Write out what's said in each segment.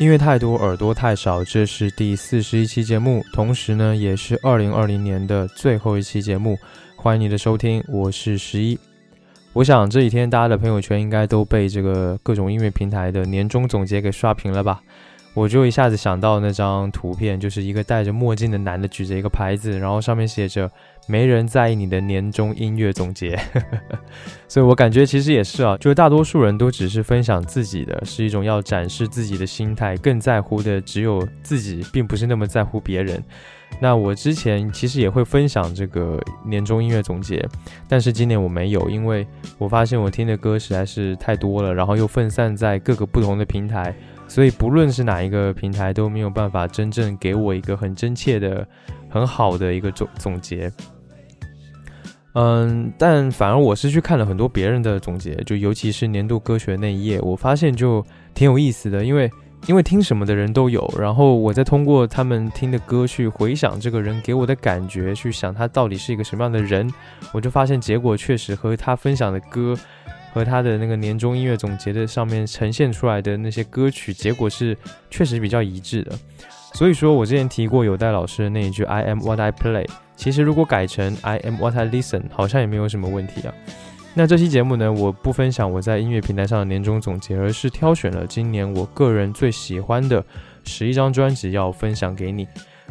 音乐太多，耳朵太少。这是第四十一期节目，同时呢，也是二零二零年的最后一期节目。欢迎你的收听，我是十一。我想这几天大家的朋友圈应该都被这个各种音乐平台的年终总结给刷屏了吧？我就一下子想到那张图片，就是一个戴着墨镜的男的举着一个牌子，然后上面写着“没人在意你的年终音乐总结”。所以我感觉其实也是啊，就是大多数人都只是分享自己的，是一种要展示自己的心态，更在乎的只有自己，并不是那么在乎别人。那我之前其实也会分享这个年终音乐总结，但是今年我没有，因为我发现我听的歌实在是太多了，然后又分散在各个不同的平台。所以不论是哪一个平台都没有办法真正给我一个很真切的、很好的一个总总结。嗯，但反而我是去看了很多别人的总结，就尤其是年度歌曲那一页，我发现就挺有意思的，因为因为听什么的人都有，然后我再通过他们听的歌去回想这个人给我的感觉，去想他到底是一个什么样的人，我就发现结果确实和他分享的歌。和他的那个年终音乐总结的上面呈现出来的那些歌曲，结果是确实比较一致的。所以说我之前提过有戴老师的那一句 “I am what I play”，其实如果改成 “I am what I listen”，好像也没有什么问题啊。那这期节目呢，我不分享我在音乐平台上的年终总结，而是挑选了今年我个人最喜欢的十一张专辑要分享给你。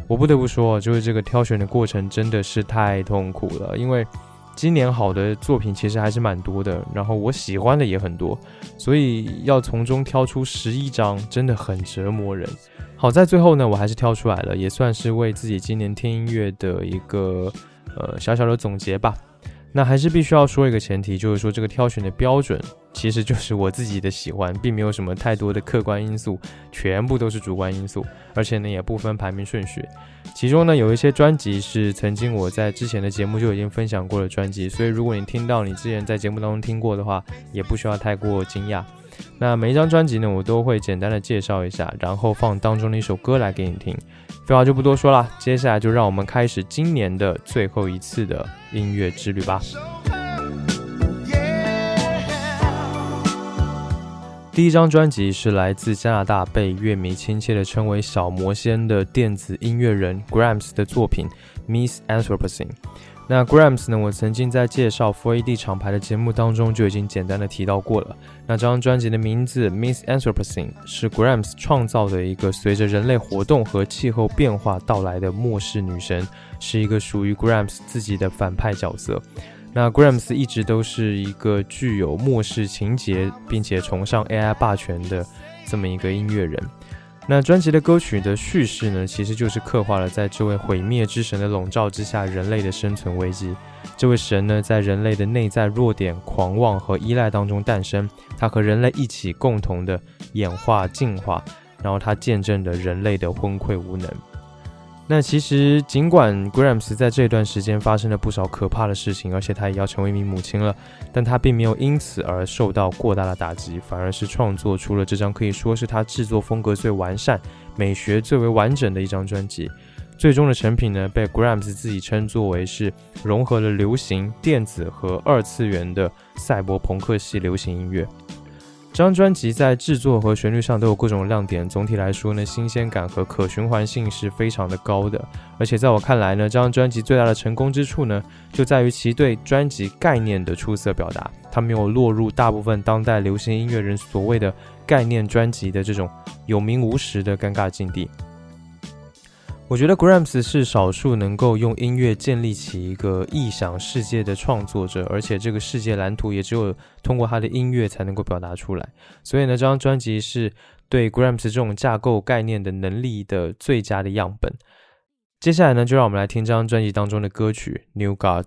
我不得不说，就是这个挑选的过程真的是太痛苦了，因为。今年好的作品其实还是蛮多的，然后我喜欢的也很多，所以要从中挑出十一张真的很折磨人。好在最后呢，我还是挑出来了，也算是为自己今年听音乐的一个呃小小的总结吧。那还是必须要说一个前提，就是说这个挑选的标准其实就是我自己的喜欢，并没有什么太多的客观因素，全部都是主观因素，而且呢也不分排名顺序。其中呢有一些专辑是曾经我在之前的节目就已经分享过的专辑，所以如果你听到你之前在节目当中听过的话，也不需要太过惊讶。那每一张专辑呢，我都会简单的介绍一下，然后放当中的一首歌来给你听。废话就不多说了，接下来就让我们开始今年的最后一次的音乐之旅吧。第一张专辑是来自加拿大，被乐迷亲切地称为“小魔仙”的电子音乐人 Grams 的作品《Miss Anthropocene》。那 Grams 呢？我曾经在介绍 Four AD 厂牌的节目当中就已经简单的提到过了。那这张专辑的名字 Miss Anthropocene 是 Grams 创造的一个随着人类活动和气候变化到来的末世女神，是一个属于 Grams 自己的反派角色。那 Grams 一直都是一个具有末世情节，并且崇尚 AI 霸权的这么一个音乐人。那专辑的歌曲的叙事呢，其实就是刻画了在这位毁灭之神的笼罩之下，人类的生存危机。这位神呢，在人类的内在弱点、狂妄和依赖当中诞生，他和人类一起共同的演化进化，然后他见证了人类的昏聩无能。那其实，尽管 Grams 在这段时间发生了不少可怕的事情，而且他也要成为一名母亲了，但他并没有因此而受到过大的打击，反而是创作出了这张可以说是他制作风格最完善、美学最为完整的一张专辑。最终的成品呢，被 Grams 自己称作为是融合了流行、电子和二次元的赛博朋克系流行音乐。这张专辑在制作和旋律上都有各种亮点，总体来说呢，新鲜感和可循环性是非常的高的。而且在我看来呢，这张专辑最大的成功之处呢，就在于其对专辑概念的出色表达。它没有落入大部分当代流行音乐人所谓的概念专辑的这种有名无实的尴尬境地。我觉得 Grams 是少数能够用音乐建立起一个异想世界的创作者，而且这个世界蓝图也只有通过他的音乐才能够表达出来。所以呢，这张专辑是对 Grams 这种架构概念的能力的最佳的样本。接下来呢，就让我们来听这张专辑当中的歌曲《New Gods》。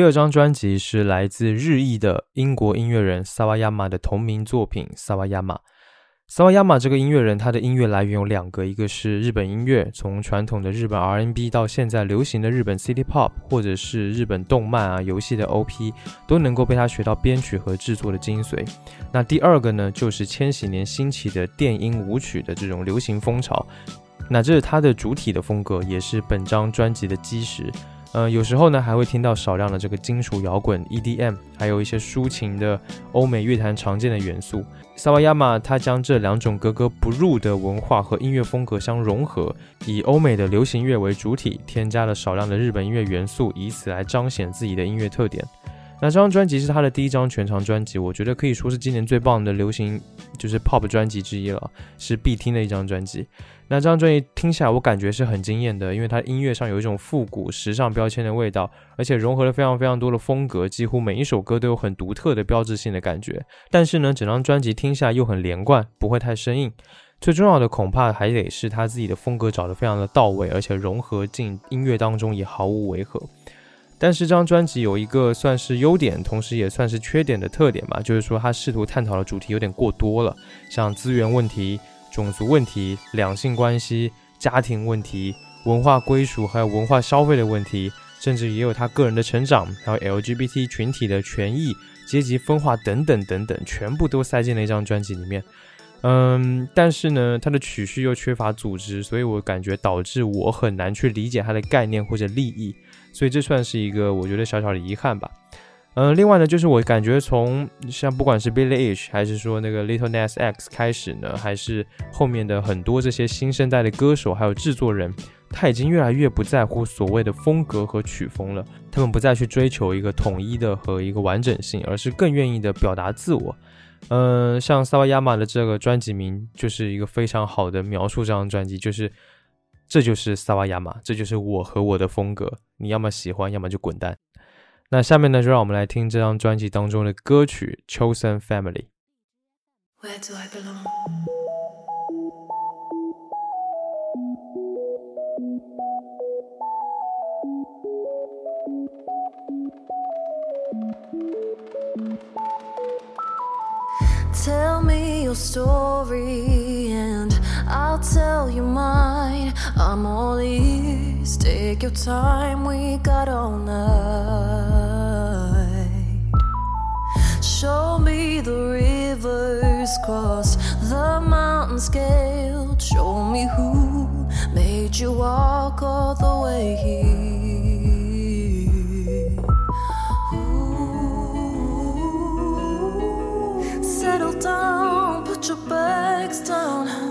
第二张专辑是来自日裔的英国音乐人萨瓦亚马的同名作品《萨瓦亚马》。萨瓦亚马这个音乐人，他的音乐来源有两个，一个是日本音乐，从传统的日本 R&B 到现在流行的日本 City Pop，或者是日本动漫啊、游戏的 OP，都能够被他学到编曲和制作的精髓。那第二个呢，就是千禧年兴起的电音舞曲的这种流行风潮，那这是他的主体的风格，也是本张专辑的基石。呃，有时候呢，还会听到少量的这个金属摇滚 EDM，还有一些抒情的欧美乐坛常见的元素。萨瓦亚马他将这两种格格不入的文化和音乐风格相融合，以欧美的流行乐为主体，添加了少量的日本音乐元素，以此来彰显自己的音乐特点。那这张专辑是他的第一张全长专辑，我觉得可以说是今年最棒的流行就是 pop 专辑之一了，是必听的一张专辑。那这张专辑听起来我感觉是很惊艳的，因为它音乐上有一种复古时尚标签的味道，而且融合了非常非常多的风格，几乎每一首歌都有很独特的标志性的感觉。但是呢，整张专辑听下来又很连贯，不会太生硬。最重要的恐怕还得是他自己的风格找得非常的到位，而且融合进音乐当中也毫无违和。但是这张专辑有一个算是优点，同时也算是缺点的特点吧，就是说它试图探讨的主题有点过多了，像资源问题、种族问题、两性关系、家庭问题、文化归属，还有文化消费的问题，甚至也有他个人的成长，还有 LGBT 群体的权益、阶级分化等等等等，全部都塞进了一张专辑里面。嗯，但是呢，它的曲序又缺乏组织，所以我感觉导致我很难去理解它的概念或者利益。所以这算是一个我觉得小小的遗憾吧。嗯，另外呢，就是我感觉从像不管是 Billie Eilish 还是说那个 Little Nas X 开始呢，还是后面的很多这些新生代的歌手还有制作人，他已经越来越不在乎所谓的风格和曲风了。他们不再去追求一个统一的和一个完整性，而是更愿意的表达自我。嗯，像萨瓦亚马的这个专辑名就是一个非常好的描述这张专辑，就是。这就是萨瓦亚马，这就是我和我的风格。你要么喜欢，要么就滚蛋。那下面呢，就让我们来听这张专辑当中的歌曲《Chosen Family》。Tell me your story and I'll tell you mine. I'm all ears. Take your time, we got all night. Show me the rivers cross the mountains scaled. Show me who made you walk all the way here. Settle down, put your bags down.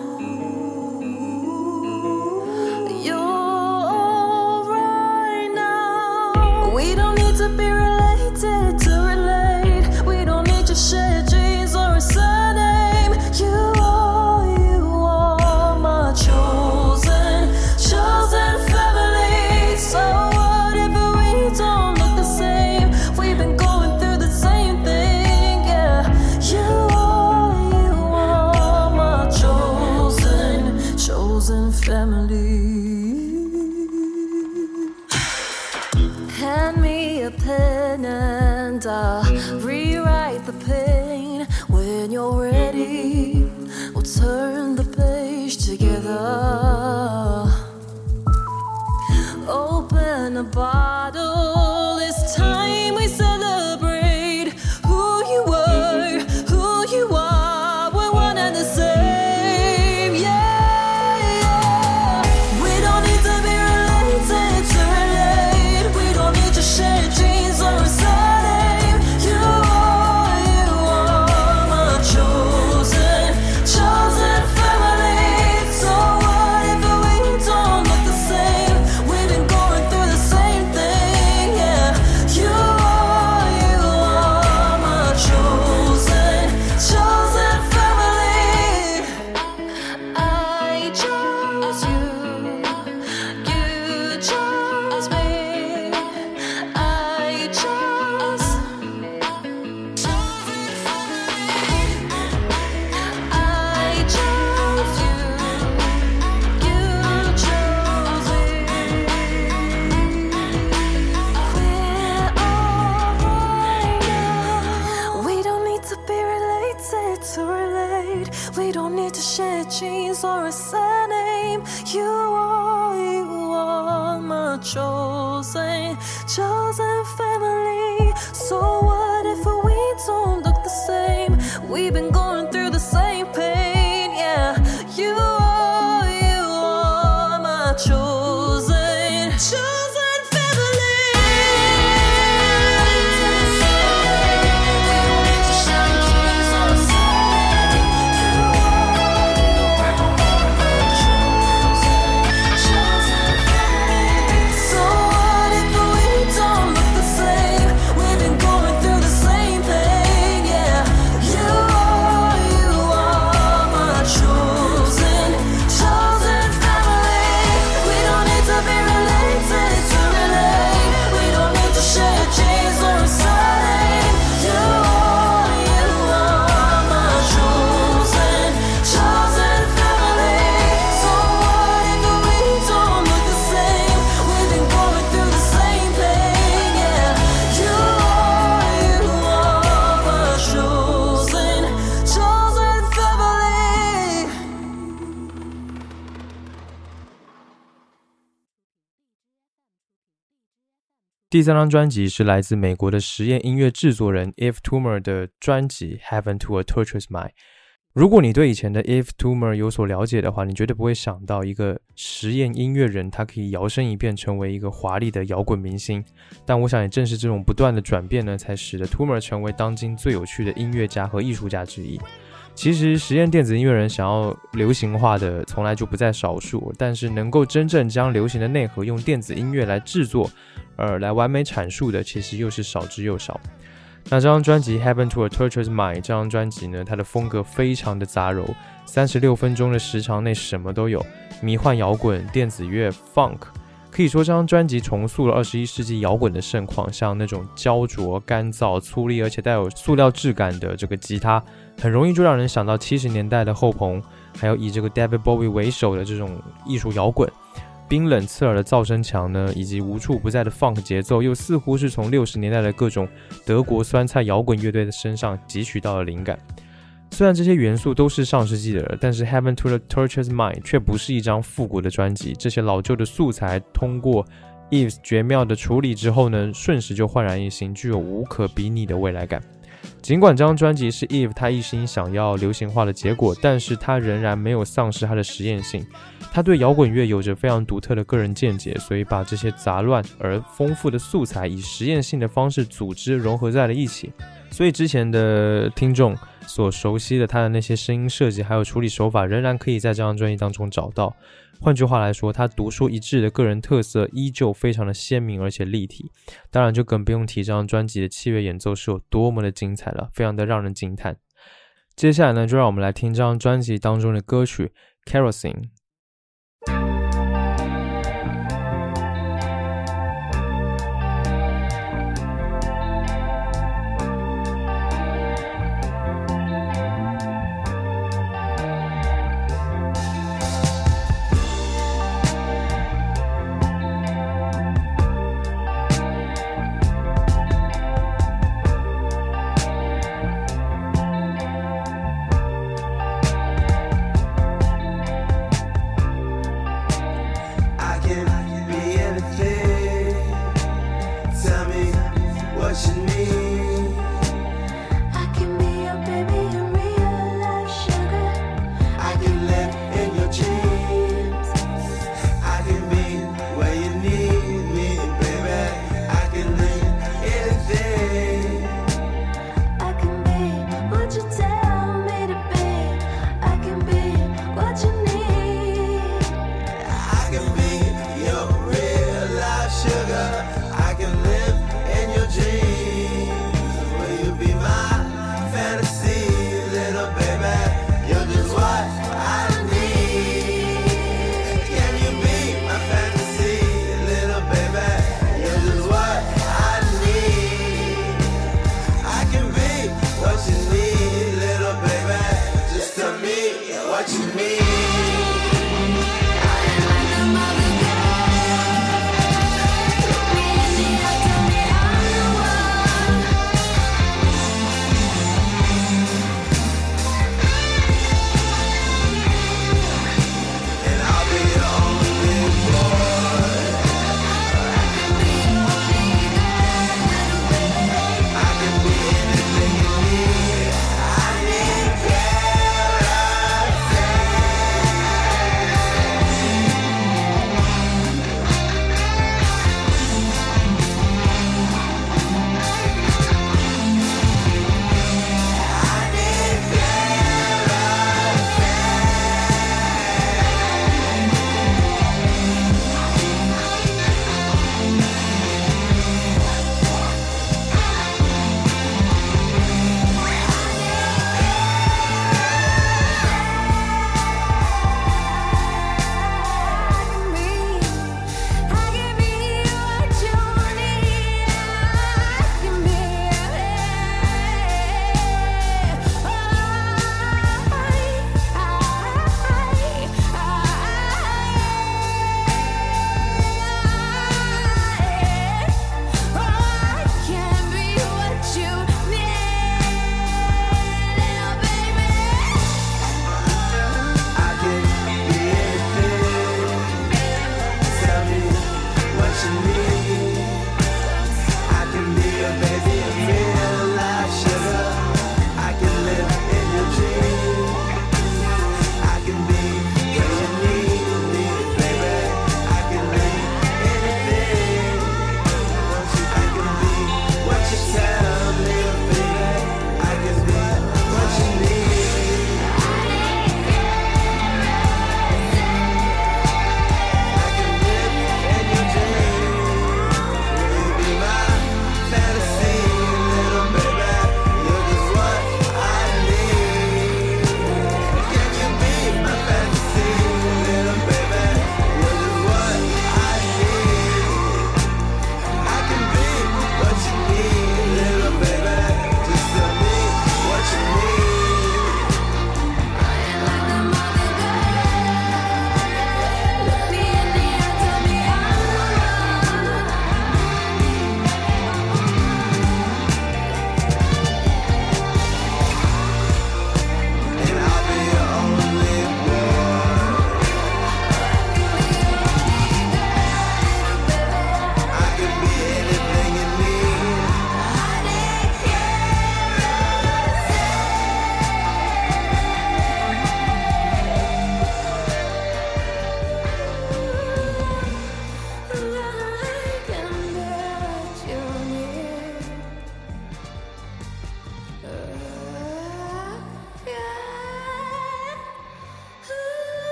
Chosen, chosen family. So what if we don't look the same? We've been going 第三张专辑是来自美国的实验音乐制作人 If Tumor 的专辑《Heaven to a Tortoise Mind》。如果你对以前的 If Tumor 有所了解的话，你绝对不会想到一个实验音乐人，他可以摇身一变成为一个华丽的摇滚明星。但我想，也正是这种不断的转变呢，才使得 Tumor 成为当今最有趣的音乐家和艺术家之一。其实，实验电子音乐人想要流行化的从来就不在少数，但是能够真正将流行的内核用电子音乐来制作，而来完美阐述的，其实又是少之又少。那这张专辑《Heaven to a torture's Mind》这张专辑呢，它的风格非常的杂糅，三十六分钟的时长内什么都有，迷幻摇滚、电子乐、Funk。可以说，这张专辑重塑了二十一世纪摇滚的盛况，像那种焦灼、干燥、粗粝，而且带有塑料质感的这个吉他，很容易就让人想到七十年代的后朋，还有以这个 David Bowie 为首的这种艺术摇滚。冰冷刺耳的噪声墙呢，以及无处不在的 funk 节奏，又似乎是从六十年代的各种德国酸菜摇滚乐队的身上汲取到了灵感。虽然这些元素都是上世纪的，但是《Heaven to the Tortured Mind》却不是一张复古的专辑。这些老旧的素材通过 Eve 绝妙的处理之后呢，瞬时就焕然一新，具有无可比拟的未来感。尽管这张专辑是 Eve 他一心想要流行化的结果，但是他仍然没有丧失他的实验性。他对摇滚乐有着非常独特的个人见解，所以把这些杂乱而丰富的素材以实验性的方式组织融合在了一起。所以之前的听众所熟悉的他的那些声音设计还有处理手法，仍然可以在这张专辑当中找到。换句话来说，他独树一帜的个人特色依旧非常的鲜明而且立体。当然，就更不用提这张专辑的器乐演奏是有多么的精彩了，非常的让人惊叹。接下来呢，就让我们来听这张专辑当中的歌曲《Kerosene》。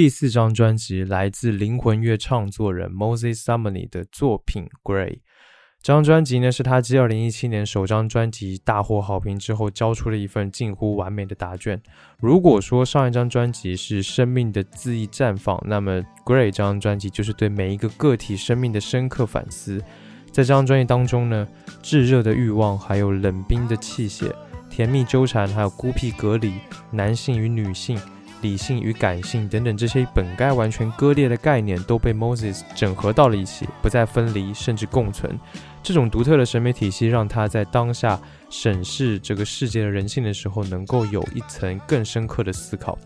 第四张专辑来自灵魂乐创作人 Moses Sumney 的作品《Gray》。这张专辑呢，是他继2017年首张专辑大获好评之后，交出了一份近乎完美的答卷。如果说上一张专辑是生命的恣意绽放，那么《Gray》这张专辑就是对每一个个体生命的深刻反思。在这张专辑当中呢，炙热的欲望，还有冷冰的器械，甜蜜纠缠，还有孤僻隔离，男性与女性。理性与感性等等这些本该完全割裂的概念，都被 Moses 整合到了一起，不再分离，甚至共存。这种独特的审美体系，让他在当下审视这个世界的人性的时候，能够有一层更深刻的思考。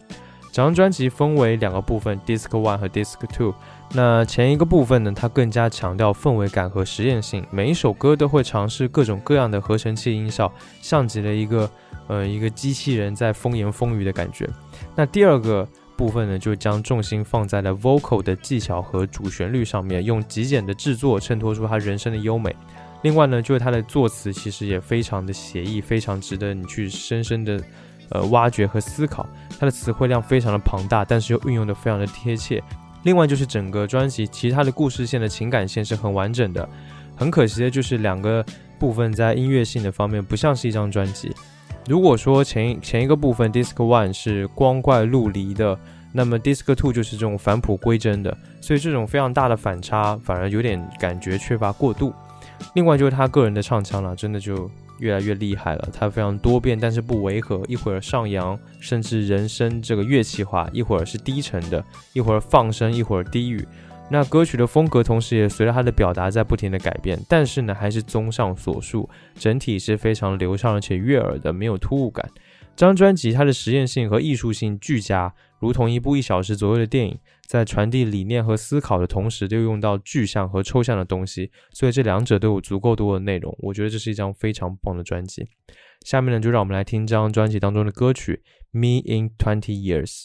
整张专辑分为两个部分，Disc One 和 Disc Two。那前一个部分呢，它更加强调氛围感和实验性，每一首歌都会尝试各种各样的合成器音效，像极了一个呃一个机器人在风言风语的感觉。那第二个部分呢，就将重心放在了 vocal 的技巧和主旋律上面，用极简的制作衬托出他人声的优美。另外呢，就是他的作词其实也非常的写意，非常值得你去深深的呃挖掘和思考。他的词汇量非常的庞大，但是又运用的非常的贴切。另外就是整个专辑其他的故事线的情感线是很完整的。很可惜的就是两个部分在音乐性的方面不像是一张专辑。如果说前前一个部分 Disc One 是光怪陆离的，那么 Disc Two 就是这种返璞归真的，所以这种非常大的反差反而有点感觉缺乏过渡。另外就是他个人的唱腔了，真的就越来越厉害了，他非常多变，但是不违和，一会儿上扬，甚至人声这个乐器化，一会儿是低沉的，一会儿放声，一会儿低语。那歌曲的风格，同时也随着他的表达在不停的改变，但是呢，还是综上所述，整体是非常流畅而且悦耳的，没有突兀感。这张专辑它的实验性和艺术性俱佳，如同一部一小时左右的电影，在传递理念和思考的同时，都用到具象和抽象的东西，所以这两者都有足够多的内容。我觉得这是一张非常棒的专辑。下面呢，就让我们来听这张专辑当中的歌曲《Me in Twenty Years》。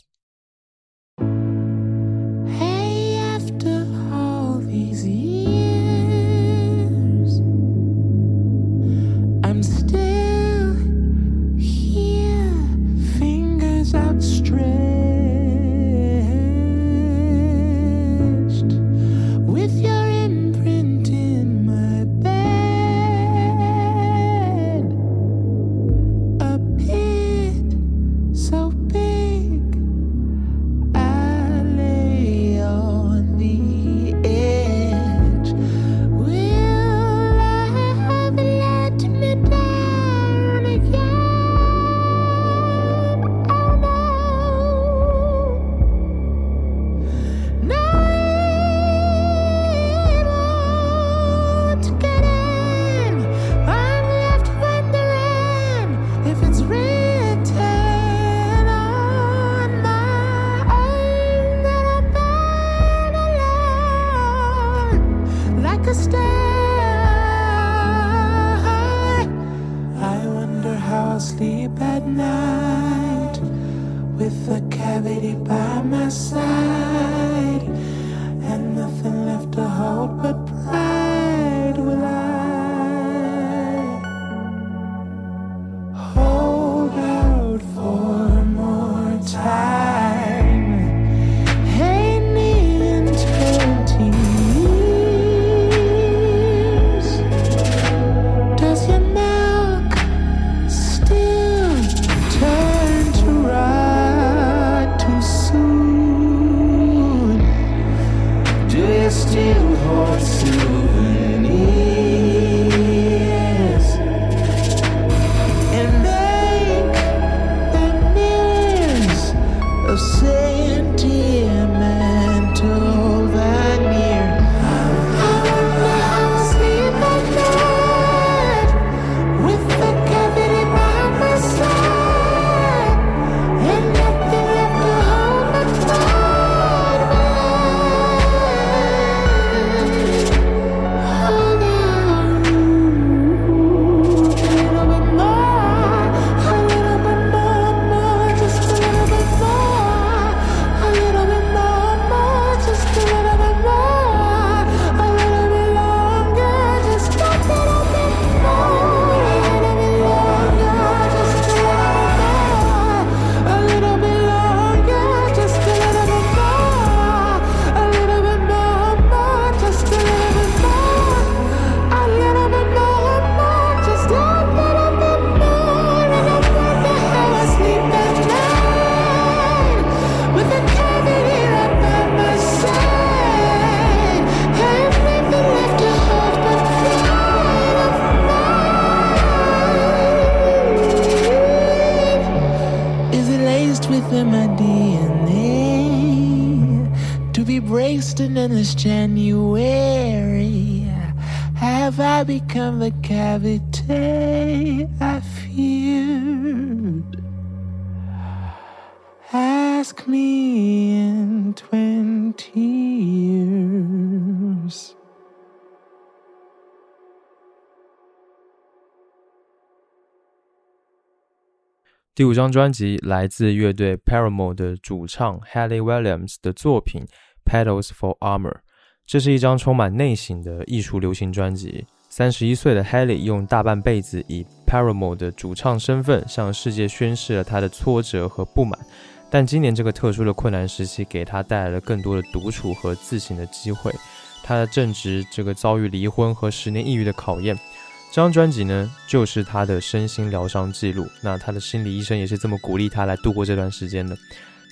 第五张专辑来自乐队 Paramore 的主唱 Haley Williams 的作品《Petals for Armor》，这是一张充满内省的艺术流行专辑。三十一岁的 Haley 用大半辈子以 Paramore 的主唱身份向世界宣示了他的挫折和不满，但今年这个特殊的困难时期给他带来了更多的独处和自省的机会。他正值这个遭遇离婚和十年抑郁的考验。这张专辑呢，就是他的身心疗伤记录。那他的心理医生也是这么鼓励他来度过这段时间的。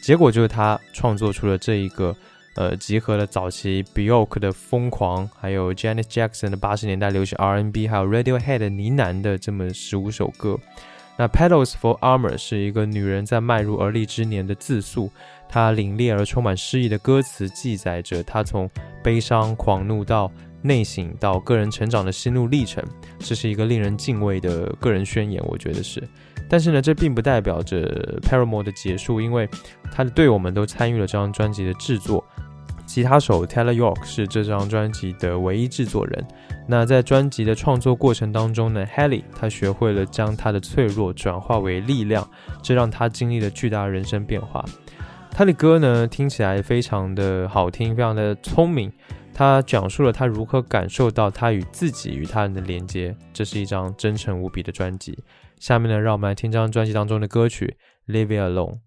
结果就是他创作出了这一个，呃，集合了早期 Bjork 的疯狂，还有 Janet Jackson 的八十年代流行 R&B，还有 Radiohead 的呢喃的这么十五首歌。那 Petals for Armor 是一个女人在迈入而立之年的自述，她凛冽而充满诗意的歌词记载着她从悲伤、狂怒到内省到个人成长的心路历程，这是一个令人敬畏的个人宣言，我觉得是。但是呢，这并不代表着 Paramore 的结束，因为他的队友们都参与了这张专辑的制作。吉他手 Taylor York 是这张专辑的唯一制作人。那在专辑的创作过程当中呢，Haley 他学会了将他的脆弱转化为力量，这让他经历了巨大的人生变化。他的歌呢，听起来非常的好听，非常的聪明。他讲述了他如何感受到他与自己与他人的连接，这是一张真诚无比的专辑。下面呢，让我们来听这张专辑当中的歌曲《Leave Alone》。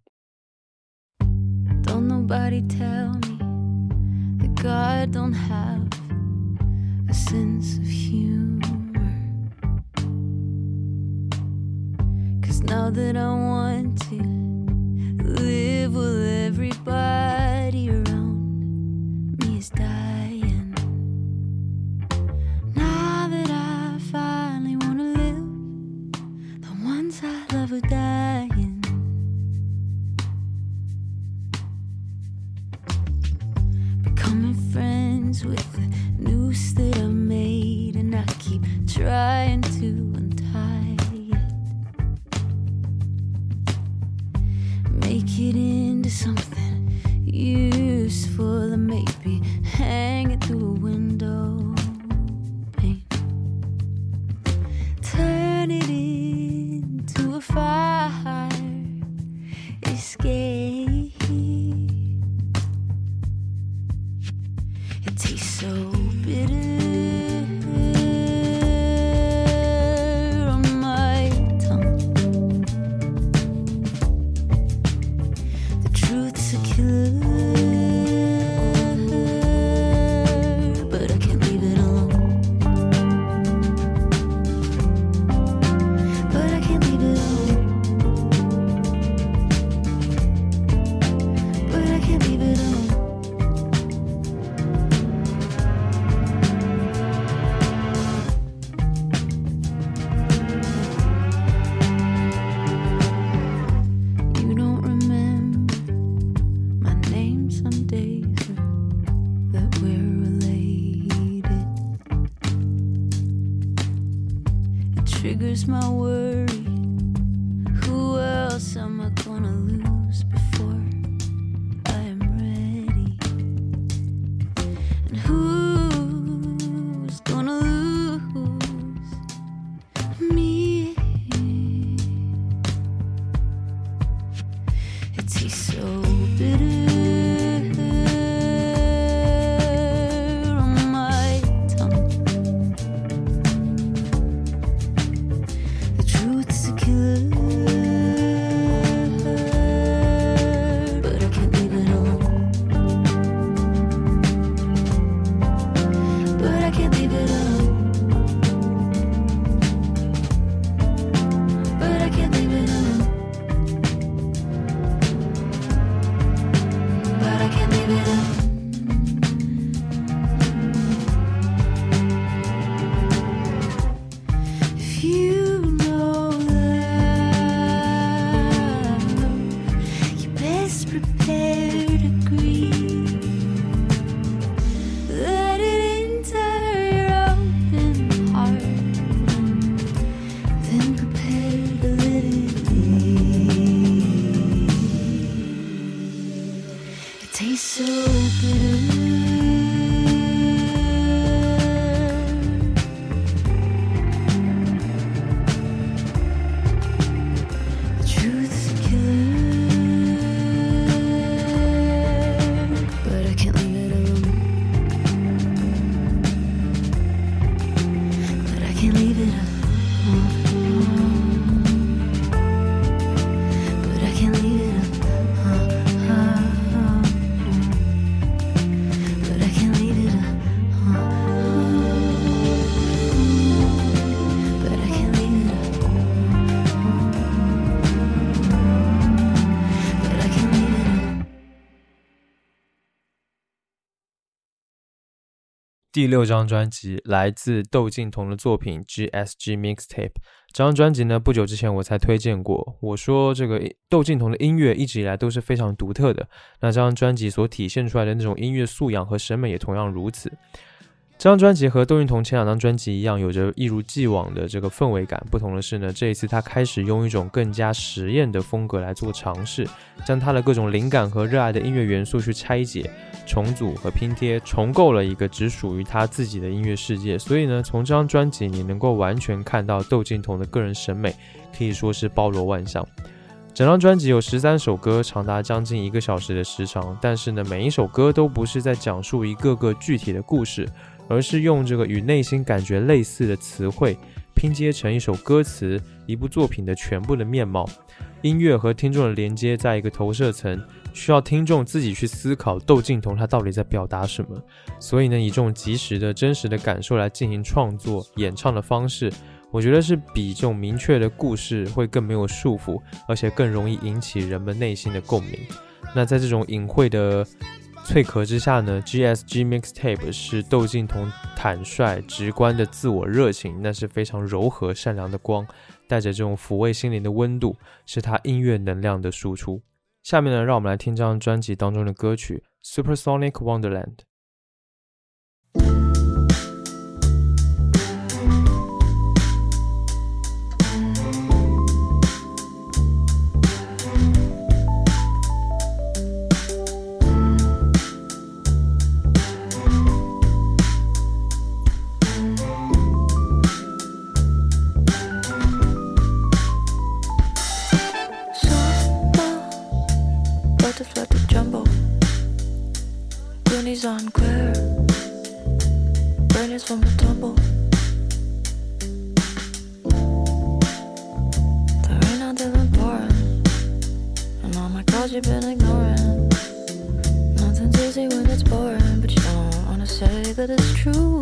Don't nobody tell me that God don't have a sense of humor. Cause now that I want to live with everybody around me is dying. Love dying. becoming friends with the noose that I made, and I keep trying to untie it. Make it into something useful, and maybe hang it through a window far escape. It tastes so. Triggers my worry. Who else am I gonna lose 第六张专辑来自窦靖童的作品《GSG Mixtape》。这张专辑呢，不久之前我才推荐过。我说这个窦靖童的音乐一直以来都是非常独特的，那这张专辑所体现出来的那种音乐素养和审美也同样如此。这张专辑和窦靖童前两张专辑一样，有着一如既往的这个氛围感。不同的是呢，这一次他开始用一种更加实验的风格来做尝试，将他的各种灵感和热爱的音乐元素去拆解、重组和拼贴，重构了一个只属于他自己的音乐世界。所以呢，从这张专辑你能够完全看到窦靖童的个人审美，可以说是包罗万象。整张专辑有十三首歌，长达将近一个小时的时长，但是呢，每一首歌都不是在讲述一个个具体的故事。而是用这个与内心感觉类似的词汇拼接成一首歌词，一部作品的全部的面貌。音乐和听众的连接在一个投射层，需要听众自己去思考窦靖童他到底在表达什么。所以呢，以这种及时的真实的感受来进行创作演唱的方式，我觉得是比这种明确的故事会更没有束缚，而且更容易引起人们内心的共鸣。那在这种隐晦的脆壳之下呢，GSG Mixtape 是窦靖童坦率、直观的自我热情，那是非常柔和、善良的光，带着这种抚慰心灵的温度，是他音乐能量的输出。下面呢，让我们来听这张专辑当中的歌曲《Supersonic Wonderland》。Goonies on queer. Burners from the tumble. The rain out there been pouring. And all my calls you've been ignoring. Nothing's easy when it's boring, but you don't wanna say that it's true.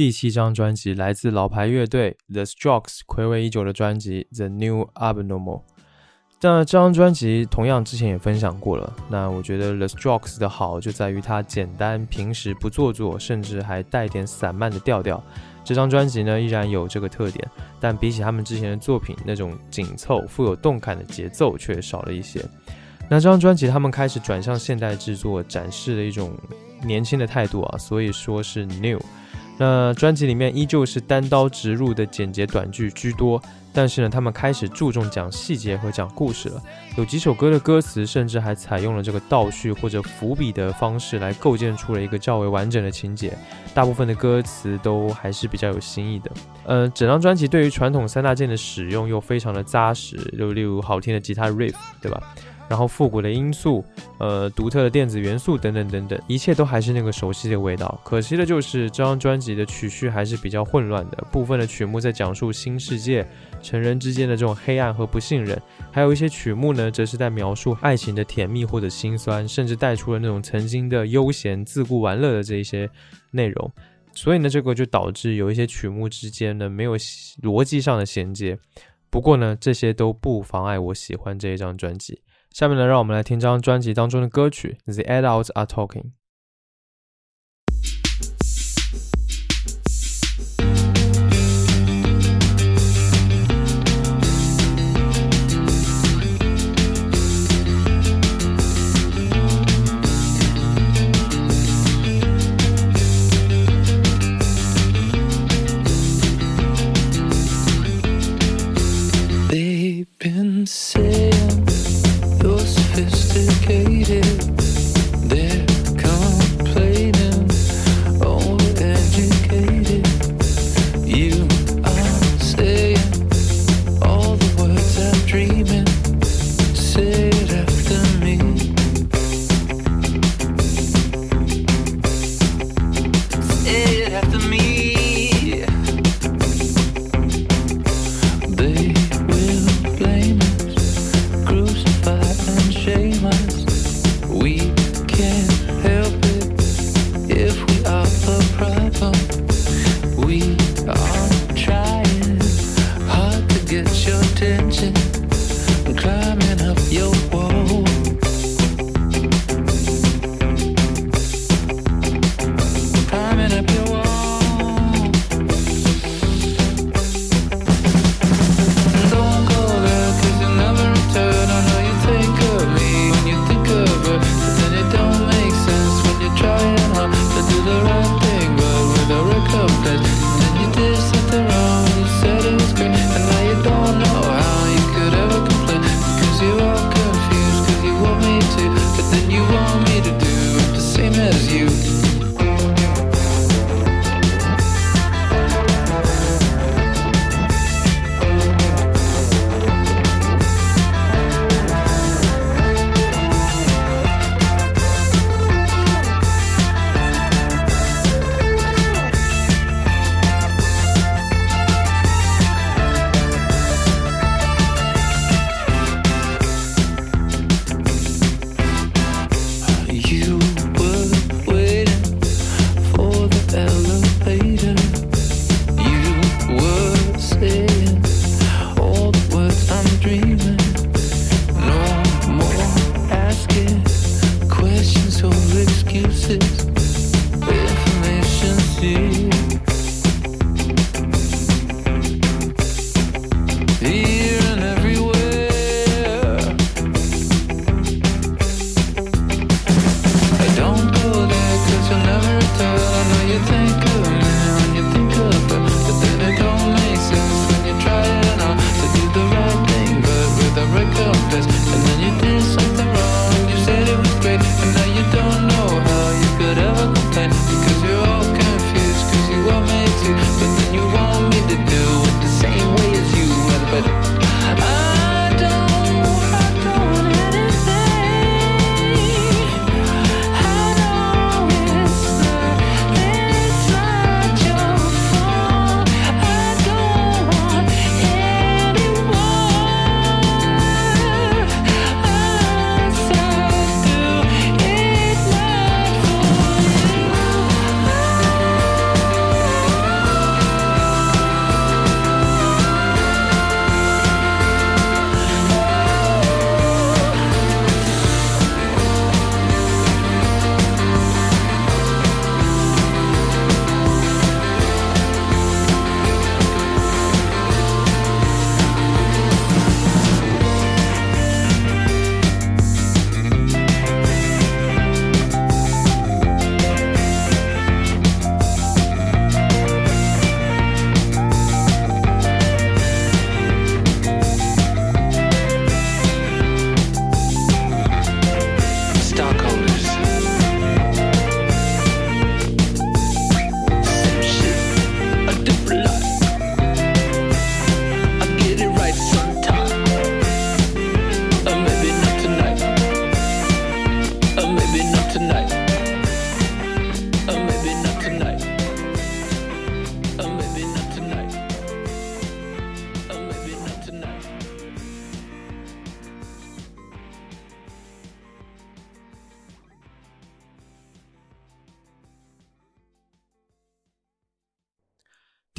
第七张专辑来自老牌乐队 The Strokes 暌违已久的专辑《The New Abnormal》。那这张专辑同样之前也分享过了。那我觉得 The Strokes 的好就在于它简单、平实、不做作，甚至还带点散漫的调调。这张专辑呢依然有这个特点，但比起他们之前的作品那种紧凑、富有动感的节奏却少了一些。那这张专辑他们开始转向现代制作，展示了一种年轻的态度啊，所以说是 new。那专辑里面依旧是单刀直入的简洁短句居多，但是呢，他们开始注重讲细节和讲故事了。有几首歌的歌词甚至还采用了这个倒叙或者伏笔的方式来构建出了一个较为完整的情节。大部分的歌词都还是比较有新意的。呃，整张专辑对于传统三大件的使用又非常的扎实，就例如好听的吉他 riff，对吧？然后复古的音素，呃，独特的电子元素等等等等，一切都还是那个熟悉的味道。可惜的就是这张专辑的曲序还是比较混乱的，部分的曲目在讲述新世界成人之间的这种黑暗和不信任，还有一些曲目呢，则是在描述爱情的甜蜜或者心酸，甚至带出了那种曾经的悠闲、自顾玩乐的这一些内容。所以呢，这个就导致有一些曲目之间呢没有逻辑上的衔接。不过呢，这些都不妨碍我喜欢这一张专辑。下面呢，让我们来听这张专辑当中的歌曲《The Adults Are Talking》。been saved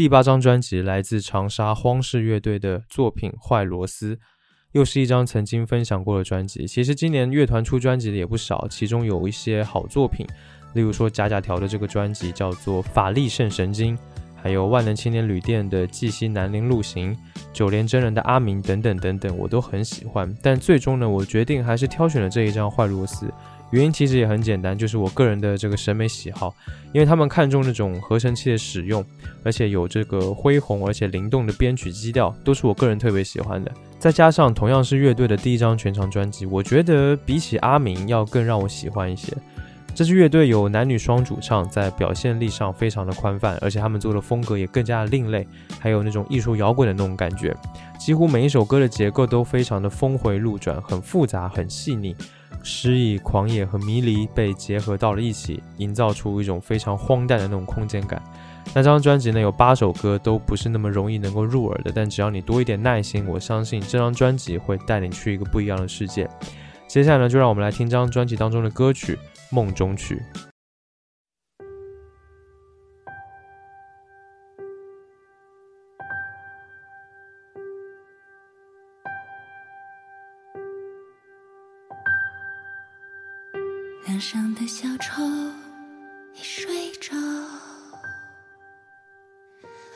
第八张专辑来自长沙荒市乐队的作品《坏螺丝》，又是一张曾经分享过的专辑。其实今年乐团出专辑的也不少，其中有一些好作品，例如说假假条的这个专辑叫做《法力胜神经》，还有万能青年旅店的《记西南陵路行》，九连真人的阿明等等等等，我都很喜欢。但最终呢，我决定还是挑选了这一张《坏螺丝》。原因其实也很简单，就是我个人的这个审美喜好，因为他们看重那种合成器的使用，而且有这个恢宏而且灵动的编曲基调，都是我个人特别喜欢的。再加上同样是乐队的第一张全长专辑，我觉得比起阿明要更让我喜欢一些。这支乐队有男女双主唱，在表现力上非常的宽泛，而且他们做的风格也更加的另类，还有那种艺术摇滚的那种感觉。几乎每一首歌的结构都非常的峰回路转，很复杂，很细腻。诗意、狂野和迷离被结合到了一起，营造出一种非常荒诞的那种空间感。那张专辑呢，有八首歌都不是那么容易能够入耳的，但只要你多一点耐心，我相信这张专辑会带你去一个不一样的世界。接下来呢，就让我们来听这张专辑当中的歌曲《梦中曲》。上的小丑已睡着，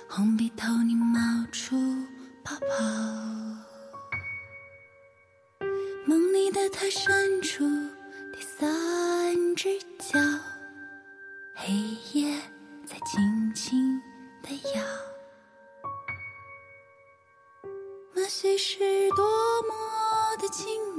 红鼻头你冒出泡泡，梦里的他伸出第三只脚，黑夜在轻轻的摇，那些是多么的轻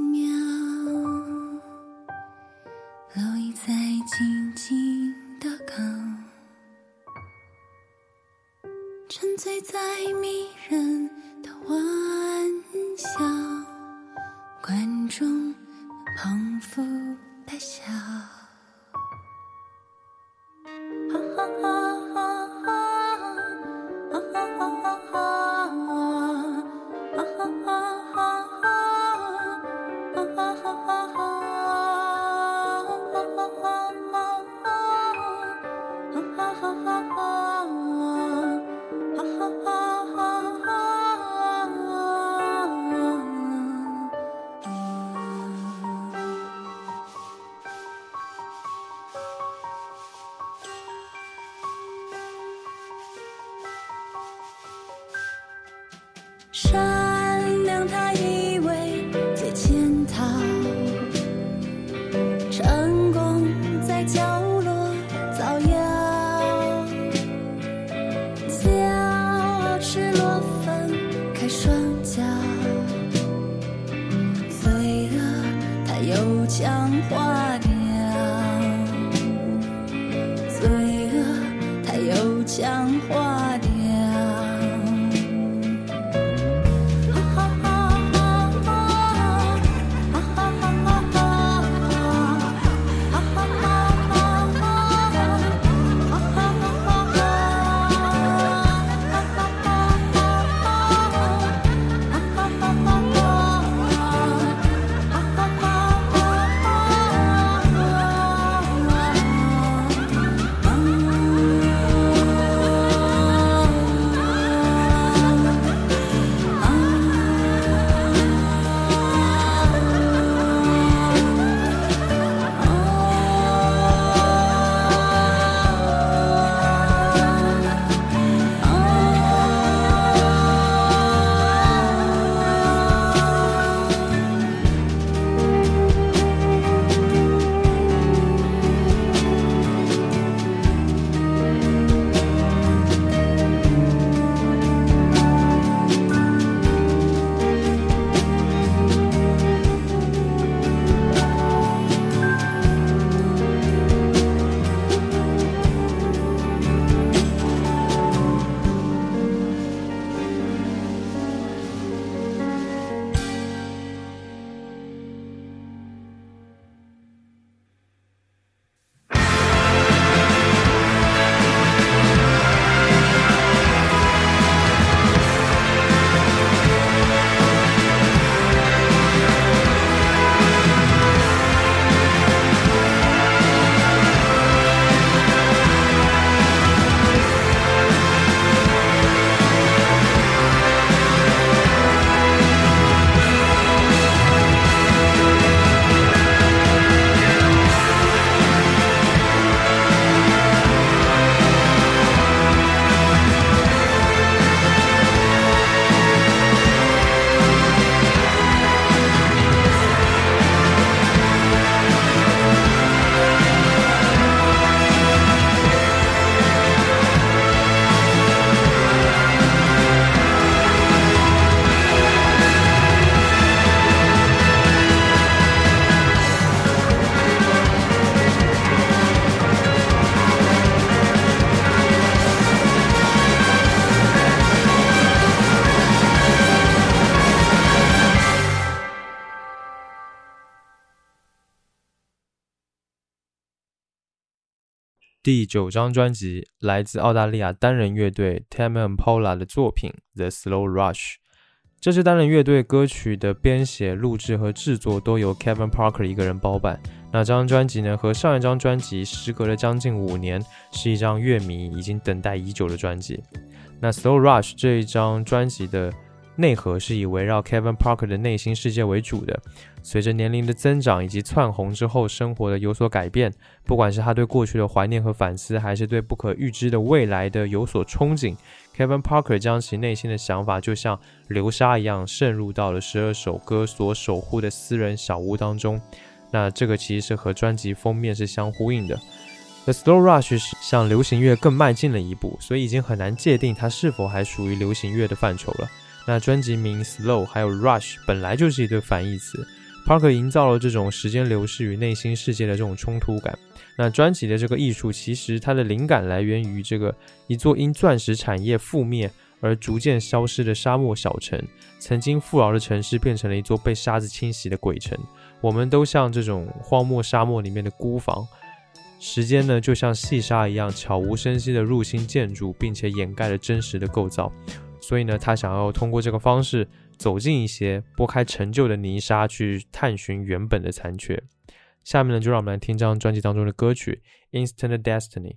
第九张专辑来自澳大利亚单人乐队 Tam and Paula 的作品《The Slow Rush》。这支单人乐队歌曲的编写、录制和制作都由 Kevin Parker 一个人包办。那张专辑呢，和上一张专辑时隔了将近五年，是一张乐迷已经等待已久的专辑。那《Slow Rush》这一张专辑的内核是以围绕 Kevin Parker 的内心世界为主的。随着年龄的增长以及窜红之后生活的有所改变，不管是他对过去的怀念和反思，还是对不可预知的未来的有所憧憬，Kevin Parker 将其内心的想法就像流沙一样渗入到了十二首歌所守护的私人小屋当中。那这个其实是和专辑封面是相呼应的。The Slow Rush 是向流行乐更迈进了一步，所以已经很难界定它是否还属于流行乐的范畴了。那专辑名 Slow 还有 Rush 本来就是一对反义词。Parker 营造了这种时间流逝与内心世界的这种冲突感。那专辑的这个艺术，其实它的灵感来源于这个一座因钻石产业覆灭而逐渐消失的沙漠小城。曾经富饶的城市变成了一座被沙子侵袭的鬼城。我们都像这种荒漠沙漠里面的孤房。时间呢，就像细沙一样，悄无声息地入侵建筑，并且掩盖了真实的构造。所以呢，他想要通过这个方式。走近一些，拨开陈旧的泥沙，去探寻原本的残缺。下面呢，就让我们来听这张专辑当中的歌曲《Instant Destiny》。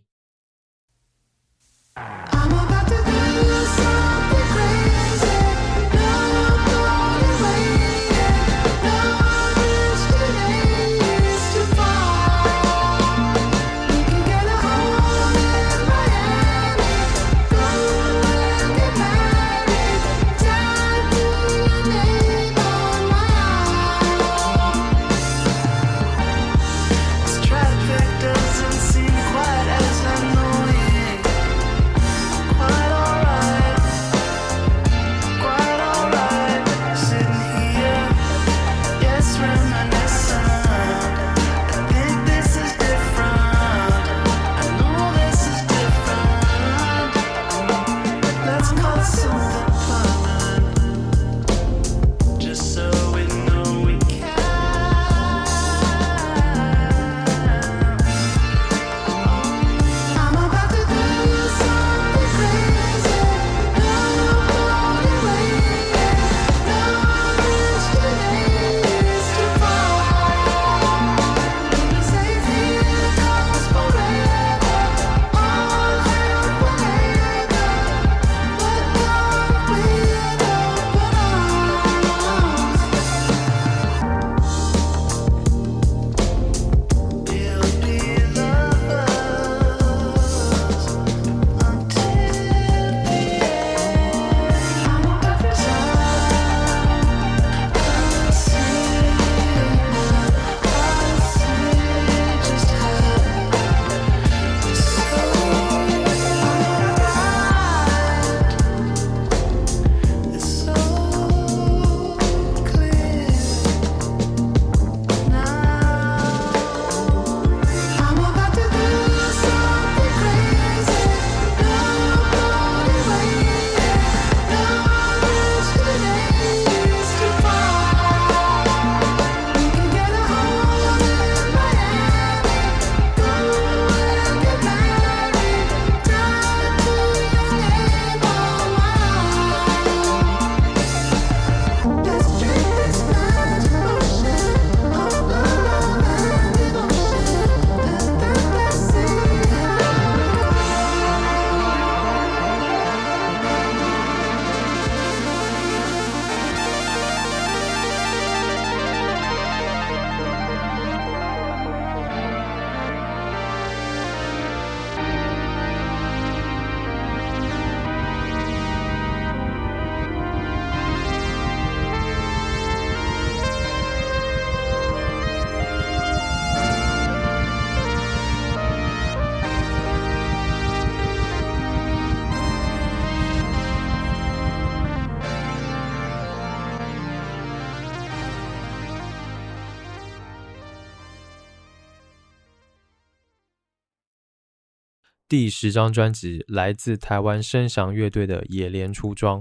第十张专辑来自台湾声响乐队的《野莲出装》。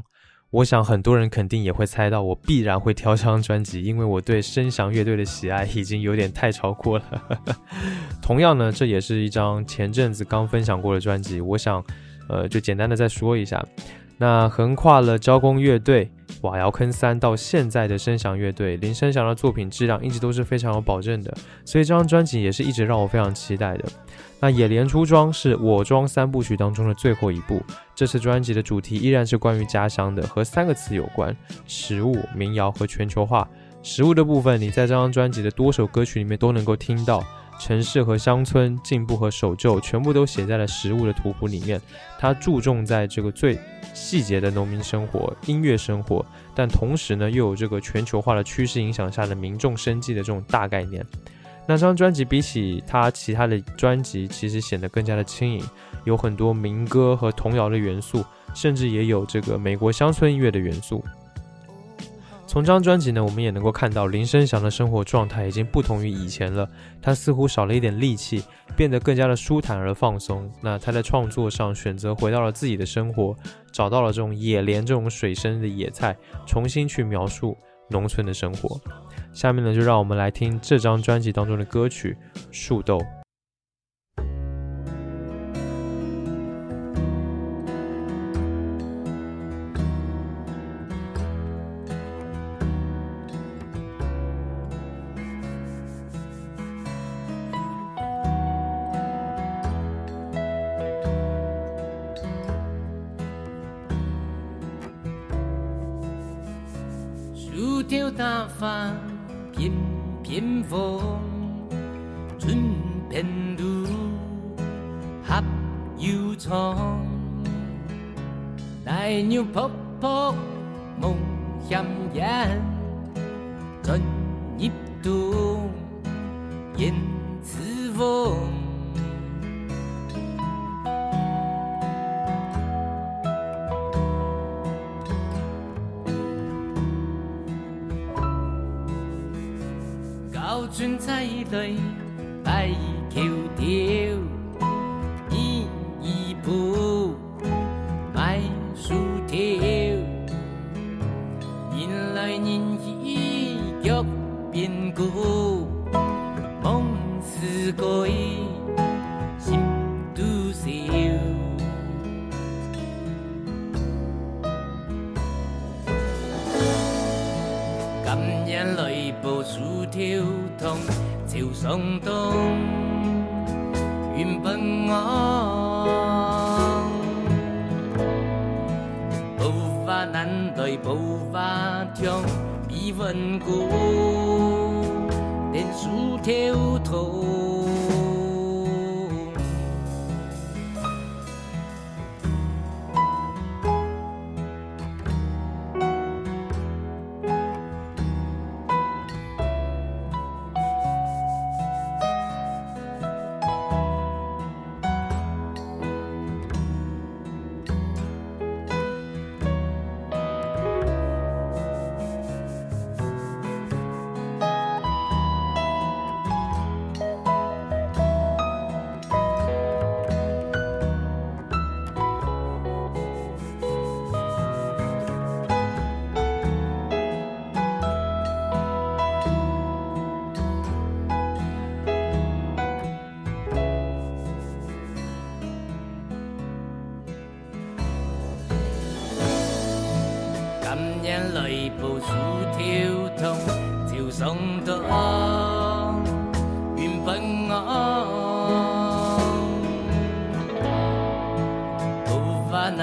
我想很多人肯定也会猜到，我必然会挑这张专辑，因为我对声响乐队的喜爱已经有点太超过了。同样呢，这也是一张前阵子刚分享过的专辑，我想，呃，就简单的再说一下。那横跨了交工乐队、瓦窑坑三到现在的声响乐队，林声祥的作品质量一直都是非常有保证的，所以这张专辑也是一直让我非常期待的。那野莲出装是我装三部曲当中的最后一部，这次专辑的主题依然是关于家乡的，和三个词有关：食物、民谣和全球化。食物的部分，你在这张专辑的多首歌曲里面都能够听到。城市和乡村、进步和守旧，全部都写在了食物的图谱里面。它注重在这个最细节的农民生活、音乐生活，但同时呢，又有这个全球化的趋势影响下的民众生计的这种大概念。那张专辑比起他其他的专辑，其实显得更加的轻盈，有很多民歌和童谣的元素，甚至也有这个美国乡村音乐的元素。从这张专辑呢，我们也能够看到林声祥的生活状态已经不同于以前了，他似乎少了一点戾气，变得更加的舒坦而放松。那他在创作上选择回到了自己的生活，找到了这种野莲这种水生的野菜，重新去描述农村的生活。下面呢，就让我们来听这张专辑当中的歌曲《树豆》。大牛扑扑梦香烟，转一度燕子风。高春彩来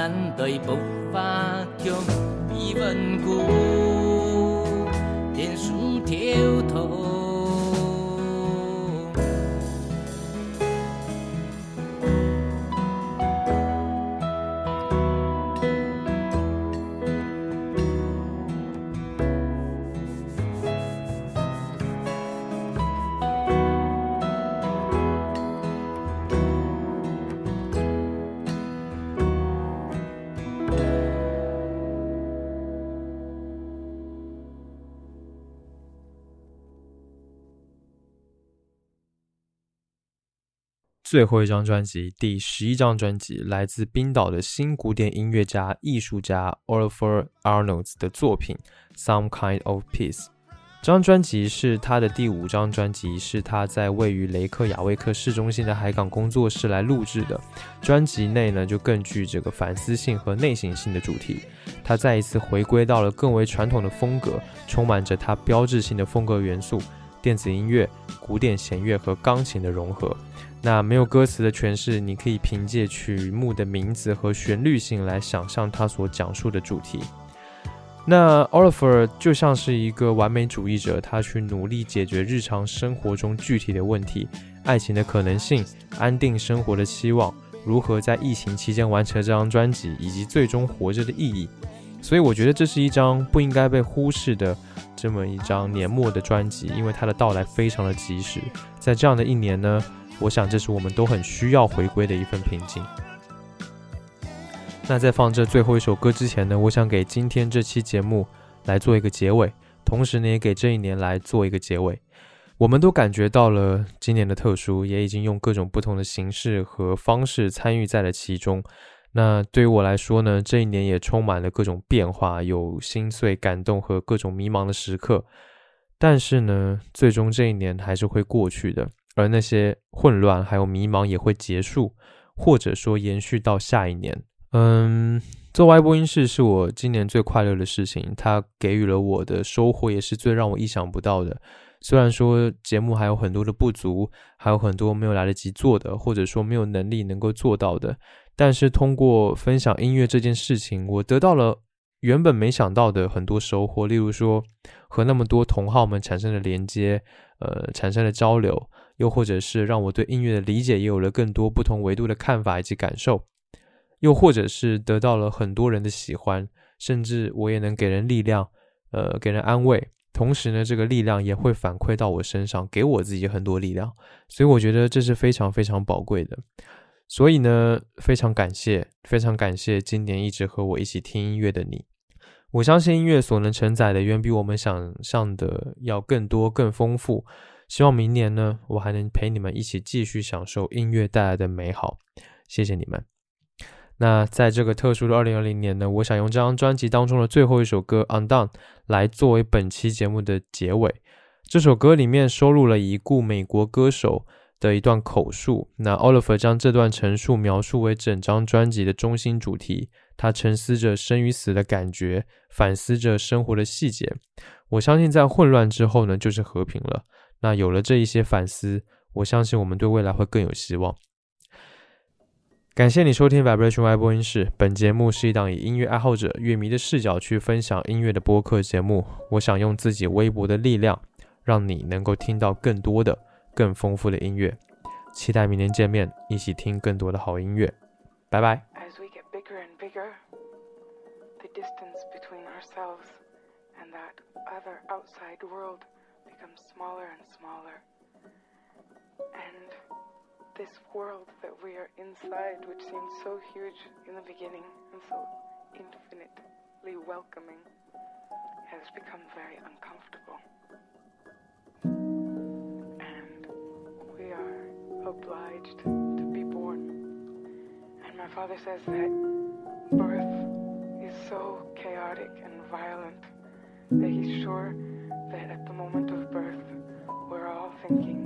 步伐難對步伐強，比穩固，連薯條通。最后一张专辑，第十一张专辑，来自冰岛的新古典音乐家、艺术家 Oliver Arnolds 的作品《Some Kind of Peace》。这张专辑是他的第五张专辑，是他在位于雷克雅未克市中心的海港工作室来录制的。专辑内呢，就更具这个反思性和内省性的主题。他再一次回归到了更为传统的风格，充满着他标志性的风格元素。电子音乐、古典弦乐和钢琴的融合。那没有歌词的诠释，你可以凭借曲目的名字和旋律性来想象它所讲述的主题。那 Oliver 就像是一个完美主义者，他去努力解决日常生活中具体的问题，爱情的可能性，安定生活的期望，如何在疫情期间完成这张专辑，以及最终活着的意义。所以我觉得这是一张不应该被忽视的这么一张年末的专辑，因为它的到来非常的及时。在这样的一年呢，我想这是我们都很需要回归的一份平静。那在放这最后一首歌之前呢，我想给今天这期节目来做一个结尾，同时呢也给这一年来做一个结尾。我们都感觉到了今年的特殊，也已经用各种不同的形式和方式参与在了其中。那对于我来说呢，这一年也充满了各种变化，有心碎、感动和各种迷茫的时刻。但是呢，最终这一年还是会过去的，而那些混乱还有迷茫也会结束，或者说延续到下一年。嗯，做 Y 播音室是我今年最快乐的事情，它给予了我的收获也是最让我意想不到的。虽然说节目还有很多的不足，还有很多没有来得及做的，或者说没有能力能够做到的，但是通过分享音乐这件事情，我得到了原本没想到的很多收获。例如说，和那么多同好们产生了连接，呃，产生了交流，又或者是让我对音乐的理解也有了更多不同维度的看法以及感受，又或者是得到了很多人的喜欢，甚至我也能给人力量，呃，给人安慰。同时呢，这个力量也会反馈到我身上，给我自己很多力量，所以我觉得这是非常非常宝贵的。所以呢，非常感谢，非常感谢今年一直和我一起听音乐的你。我相信音乐所能承载的远比我们想象的要更多、更丰富。希望明年呢，我还能陪你们一起继续享受音乐带来的美好。谢谢你们。那在这个特殊的二零二零年呢，我想用这张专辑当中的最后一首歌《Undone》来作为本期节目的结尾。这首歌里面收录了已故美国歌手的一段口述。那 Oliver 将这段陈述描述为整张专辑的中心主题。他沉思着生与死的感觉，反思着生活的细节。我相信在混乱之后呢，就是和平了。那有了这一些反思，我相信我们对未来会更有希望。感谢你收听 Vibration Y 播音室。本节目是一档以音乐爱好者、乐迷的视角去分享音乐的播客节目。我想用自己微薄的力量，让你能够听到更多的、更丰富的音乐。期待明年见面，一起听更多的好音乐。拜拜。As we get bigger and bigger, the distance between ourselves and that other outside world smaller and smaller. And this world that we are inside, which seemed so huge in the beginning and so infinitely welcoming, has become very uncomfortable. And we are obliged to be born. And my father says that birth is so chaotic and violent that he's sure that at the moment of birth, we're all thinking,